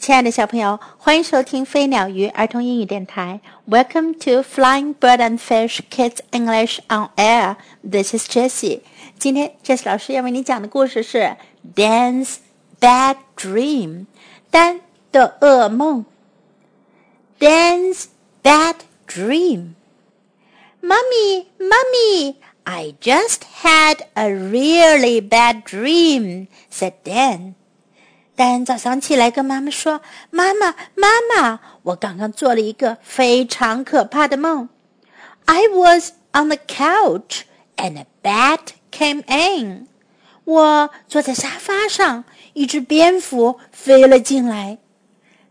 亲爱的小朋友，欢迎收听飞鸟鱼儿童英语电台。Welcome to Flying Bird and Fish Kids English on Air. This is Jessie. 今天 Jessie 老师要为你讲的故事是 Dan's Bad Dream，丹的噩梦。Dan's Bad Dream. Mummy, Mummy, I just had a really bad dream, said Dan. 丹早上起来跟妈妈说：“妈妈，妈妈，我刚刚做了一个非常可怕的梦。I was on the couch and a bat came in。我坐在沙发上，一只蝙蝠飞了进来。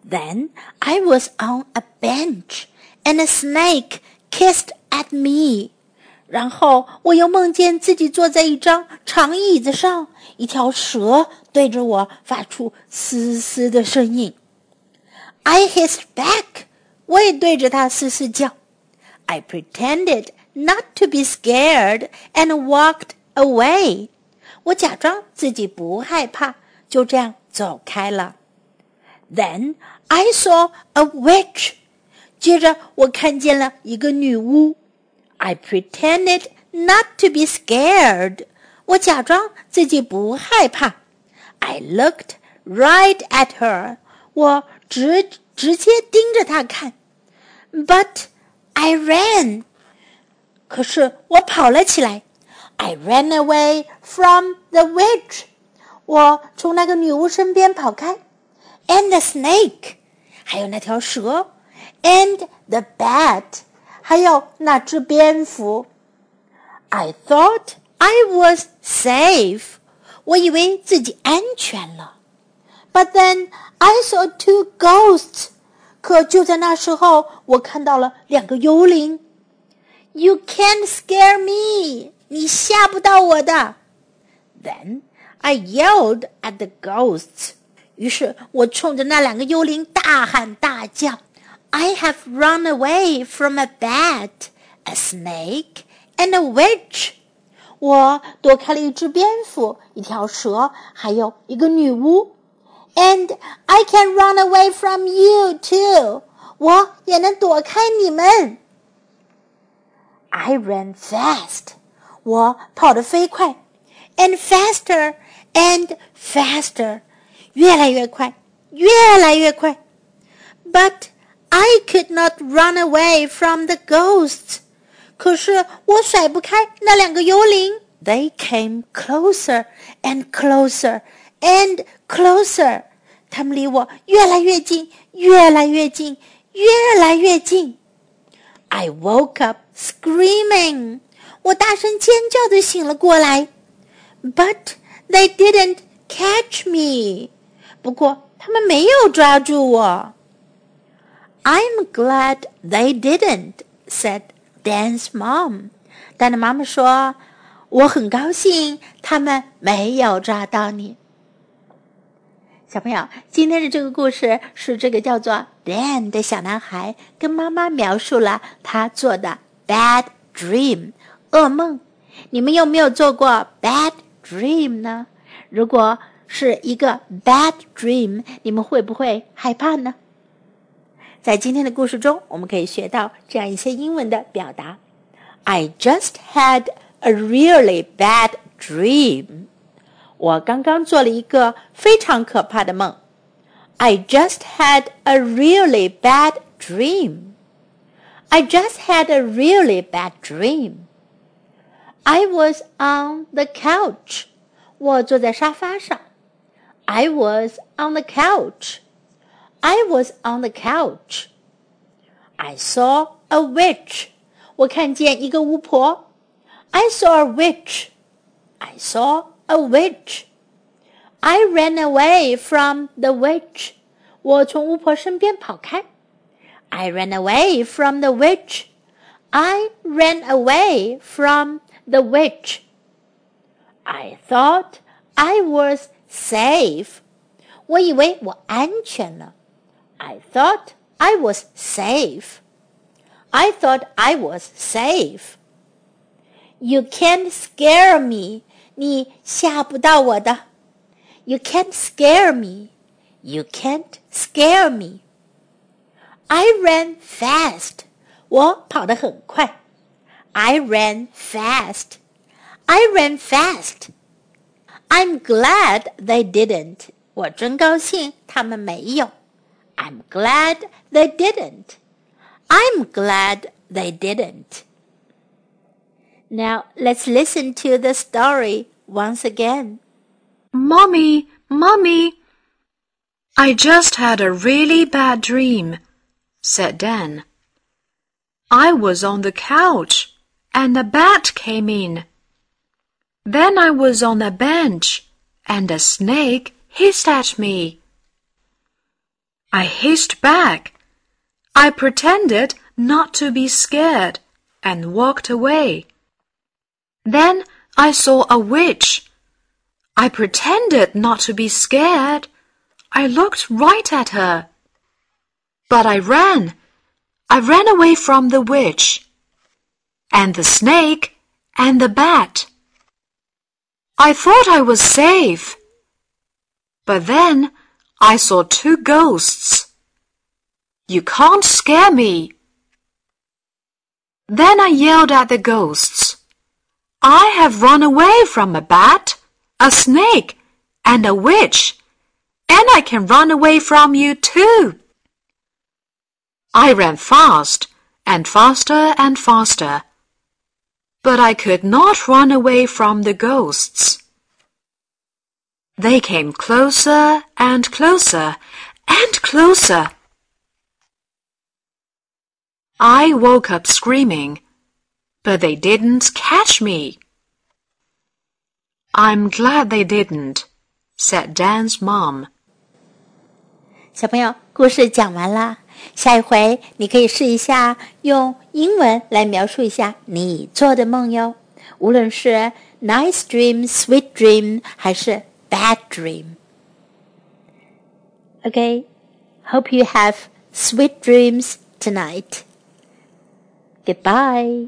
Then I was on a bench and a snake kissed at me。然后我又梦见自己坐在一张长椅子上，一条蛇对着我发出嘶嘶的声音。I hissed back，我也对着它嘶嘶叫。I pretended not to be scared and walked away。我假装自己不害怕，就这样走开了。Then I saw a witch。接着我看见了一个女巫。I pretended not to be scared. 我假装自己不害怕。I looked right at her. 我直直接盯着她看。But I ran. 可是我跑了起来。I ran away from the witch. 我从那个女巫身边跑开。And the snake. 还有那条蛇。And the bat. 还有那只蝙蝠。I thought I was safe，我以为自己安全了。But then I saw two ghosts，可就在那时候，我看到了两个幽灵。You can't scare me，你吓不到我的。Then I yelled at the ghosts，于是我冲着那两个幽灵大喊大叫。I have run away from a bat, a snake, and a witch. 我躲开了一只蝙蝠、一条蛇，还有一个女巫。And I can run away from you too. 我也能躲开你们。I ran fast. 我跑得飞快，and faster and faster，越来越快，越来越快。But I could not run away from the ghosts. 可是我甩不开那两个幽灵。They came closer and closer and closer. 他们离我越来越近，越来越近，越来越近。I woke up screaming. 我大声尖叫的醒了过来。But they didn't catch me. 不过他们没有抓住我。 I'm glad they didn't," said Dan's mom. 丹的妈妈说：“我很高兴他们没有抓到你。”小朋友，今天的这个故事是这个叫做 Dan 的小男孩跟妈妈描述了他做的 bad dream 噩梦。你们有没有做过 bad dream 呢？如果是一个 bad dream，你们会不会害怕呢？在今天的故事中，我们可以学到这样一些英文的表达：I just had a really bad dream。我刚刚做了一个非常可怕的梦。I just had a really bad dream. I just had a really bad dream. I was on the couch. 我坐在沙发上。I was on the couch. I was on the couch. I saw a witch. 我看见一个巫婆。I saw a witch. I saw a witch. I ran away from the witch. 我从巫婆身边跑开。I ran away from the witch. I ran away from the witch. I thought I was safe. 我以为我安全了。 I thought I was safe. I thought I was safe. You can't scare me. 你吓不到我的。You can't scare me. You can't scare me. I ran fast. 我跑得很快。I ran fast. I ran fast. I'm glad they didn't. 我真高兴他们没有。 I'm glad they didn't. I'm glad they didn't. Now let's listen to the story once again. Mommy, Mommy, I just had a really bad dream, said Dan. I was on the couch and a bat came in. Then I was on a bench and a snake hissed at me. I hissed back. I pretended not to be scared and walked away. Then I saw a witch. I pretended not to be scared. I looked right at her. But I ran. I ran away from the witch and the snake and the bat. I thought I was safe. But then I saw two ghosts. You can't scare me. Then I yelled at the ghosts. I have run away from a bat, a snake, and a witch, and I can run away from you too. I ran fast and faster and faster, but I could not run away from the ghosts. They came closer and closer and closer. I woke up screaming but they didn't catch me. I'm glad they didn't, said Dan's mom. 小朋友，故事讲完了。下一回你可以试一下用英文来描述一下你做的梦哟。无论是 nice dream、sweet dream 还是 bad dream. Okay, hope you have sweet dreams tonight. Goodbye.